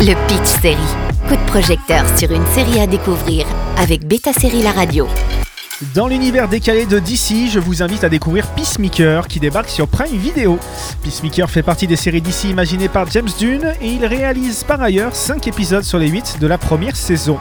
Le Pitch Série. Coup de projecteur sur une série à découvrir avec Beta Série La Radio. Dans l'univers décalé de DC, je vous invite à découvrir Peacemaker qui débarque sur Prime Video. Peacemaker fait partie des séries DC imaginées par James Dunn et il réalise par ailleurs 5 épisodes sur les 8 de la première saison.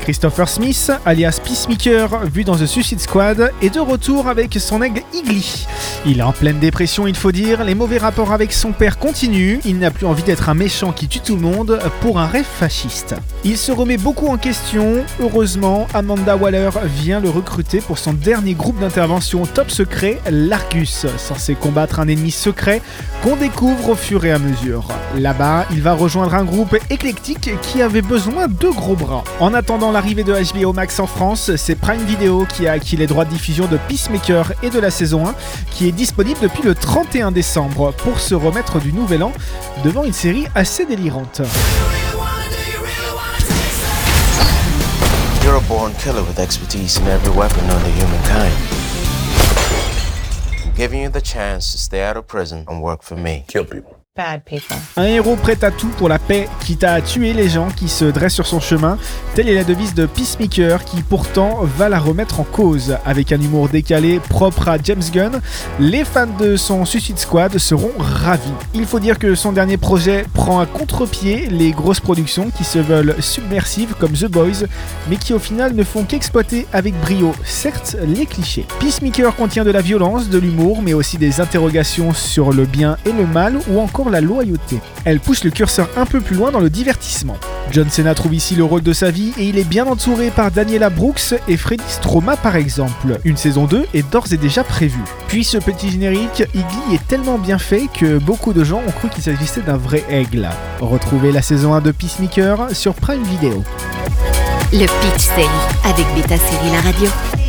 Christopher Smith, alias Peacemaker, vu dans The Suicide Squad, est de retour avec son aigle Igly. Il est en pleine dépression, il faut dire, les mauvais rapports avec son père continuent, il n'a plus envie d'être un méchant qui tue tout le monde pour un rêve fasciste. Il se remet beaucoup en question, heureusement, Amanda Waller vient le recruter pour son dernier groupe d'intervention top secret, l'Argus, censé combattre un ennemi secret qu'on découvre au fur et à mesure. Là-bas, il va rejoindre un groupe éclectique qui avait besoin de gros bras. En attendant l'arrivée de HBO Max en France, c'est Prime Video qui a acquis les droits de diffusion de Peacemaker et de la saison 1, qui est disponible depuis le 31 décembre pour se remettre du nouvel an devant une série assez délirante. You're a born killer with expertise in every weapon known to humankind. I'm giving you the chance to stay out of prison and work for me. kill people. Un héros prêt à tout pour la paix, quitte à tuer les gens qui se dressent sur son chemin. Telle est la devise de Peacemaker qui pourtant va la remettre en cause. Avec un humour décalé propre à James Gunn, les fans de son Suicide Squad seront ravis. Il faut dire que son dernier projet prend à contre-pied les grosses productions qui se veulent submersives comme The Boys, mais qui au final ne font qu'exploiter avec brio, certes, les clichés. Peacemaker contient de la violence, de l'humour, mais aussi des interrogations sur le bien et le mal ou encore la loyauté. Elle pousse le curseur un peu plus loin dans le divertissement. John Cena trouve ici le rôle de sa vie et il est bien entouré par Daniela Brooks et Freddy Stroma par exemple. Une saison 2 est d'ores et déjà prévue. Puis ce petit générique, Iggy est tellement bien fait que beaucoup de gens ont cru qu'il s'agissait d'un vrai aigle. Retrouvez la saison 1 de Peacemaker sur Prime Video. Le Pitch Série avec Beta Série La Radio.